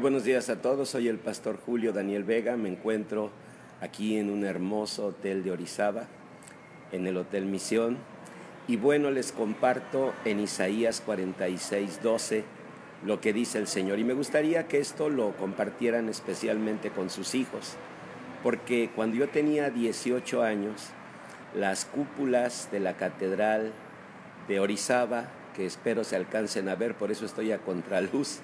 buenos días a todos, soy el pastor Julio Daniel Vega, me encuentro aquí en un hermoso hotel de Orizaba, en el Hotel Misión, y bueno, les comparto en Isaías 46, 12 lo que dice el Señor, y me gustaría que esto lo compartieran especialmente con sus hijos, porque cuando yo tenía 18 años, las cúpulas de la catedral de Orizaba, que espero se alcancen a ver, por eso estoy a contraluz,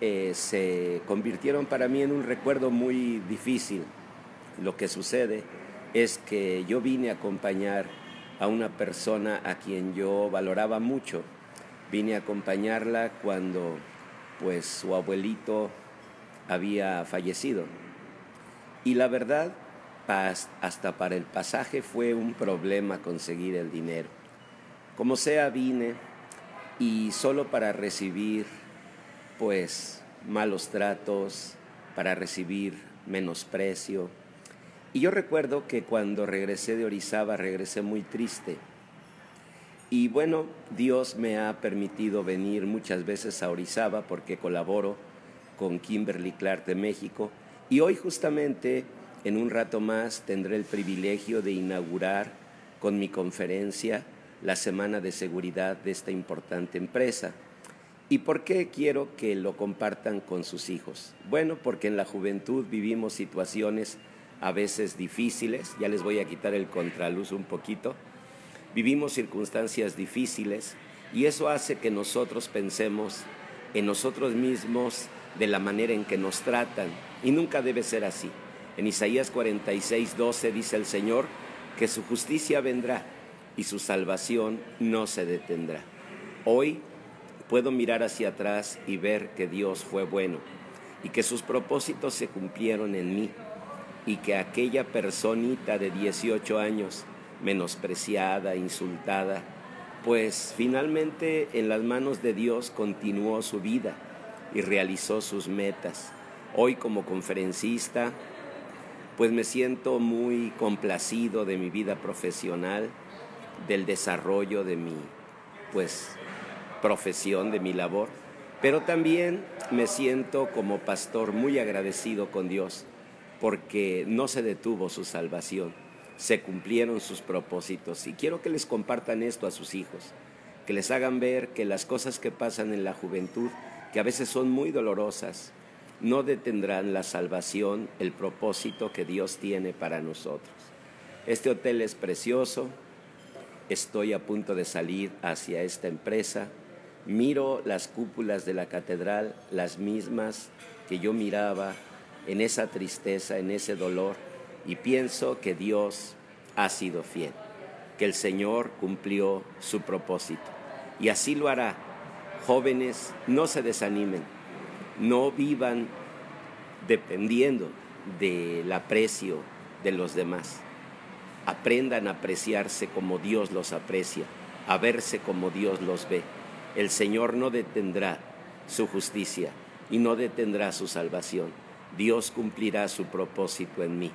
eh, se convirtieron para mí en un recuerdo muy difícil. Lo que sucede es que yo vine a acompañar a una persona a quien yo valoraba mucho. Vine a acompañarla cuando pues su abuelito había fallecido. Y la verdad, hasta para el pasaje fue un problema conseguir el dinero. Como sea, vine y solo para recibir pues malos tratos, para recibir menosprecio. Y yo recuerdo que cuando regresé de Orizaba regresé muy triste. Y bueno, Dios me ha permitido venir muchas veces a Orizaba porque colaboro con Kimberly Clark de México. Y hoy justamente, en un rato más, tendré el privilegio de inaugurar con mi conferencia la Semana de Seguridad de esta importante empresa. ¿Y por qué quiero que lo compartan con sus hijos? Bueno, porque en la juventud vivimos situaciones a veces difíciles, ya les voy a quitar el contraluz un poquito, vivimos circunstancias difíciles y eso hace que nosotros pensemos en nosotros mismos de la manera en que nos tratan y nunca debe ser así. En Isaías 46, 12 dice el Señor que su justicia vendrá y su salvación no se detendrá. Hoy puedo mirar hacia atrás y ver que Dios fue bueno y que sus propósitos se cumplieron en mí y que aquella personita de 18 años, menospreciada, insultada, pues finalmente en las manos de Dios continuó su vida y realizó sus metas. Hoy como conferencista, pues me siento muy complacido de mi vida profesional, del desarrollo de mi pues profesión, de mi labor, pero también me siento como pastor muy agradecido con Dios porque no se detuvo su salvación, se cumplieron sus propósitos y quiero que les compartan esto a sus hijos, que les hagan ver que las cosas que pasan en la juventud, que a veces son muy dolorosas, no detendrán la salvación, el propósito que Dios tiene para nosotros. Este hotel es precioso, estoy a punto de salir hacia esta empresa miro las cúpulas de la catedral, las mismas que yo miraba en esa tristeza, en ese dolor, y pienso que Dios ha sido fiel, que el Señor cumplió su propósito. Y así lo hará. Jóvenes, no se desanimen, no vivan dependiendo del aprecio de los demás. Aprendan a apreciarse como Dios los aprecia, a verse como Dios los ve el Señor no detendrá su justicia y no detendrá su salvación. Dios cumplirá su propósito en mí.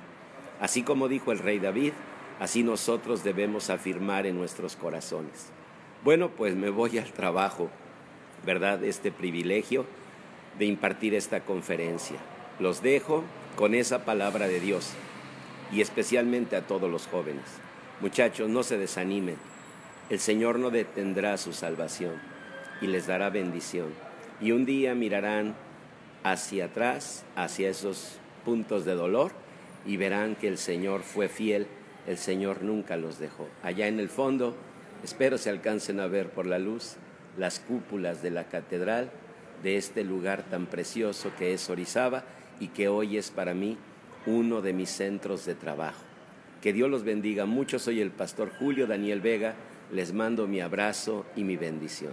Así como dijo el rey David, así nosotros debemos afirmar en nuestros corazones. Bueno, pues me voy al trabajo, ¿verdad? Este privilegio de impartir esta conferencia. Los dejo con esa palabra de Dios y especialmente a todos los jóvenes. Muchachos, no se desanimen. El Señor no detendrá su salvación y les dará bendición. Y un día mirarán hacia atrás, hacia esos puntos de dolor, y verán que el Señor fue fiel, el Señor nunca los dejó. Allá en el fondo, espero se alcancen a ver por la luz las cúpulas de la catedral de este lugar tan precioso que es Orizaba y que hoy es para mí uno de mis centros de trabajo. Que Dios los bendiga mucho. Soy el pastor Julio Daniel Vega. Les mando mi abrazo y mi bendición.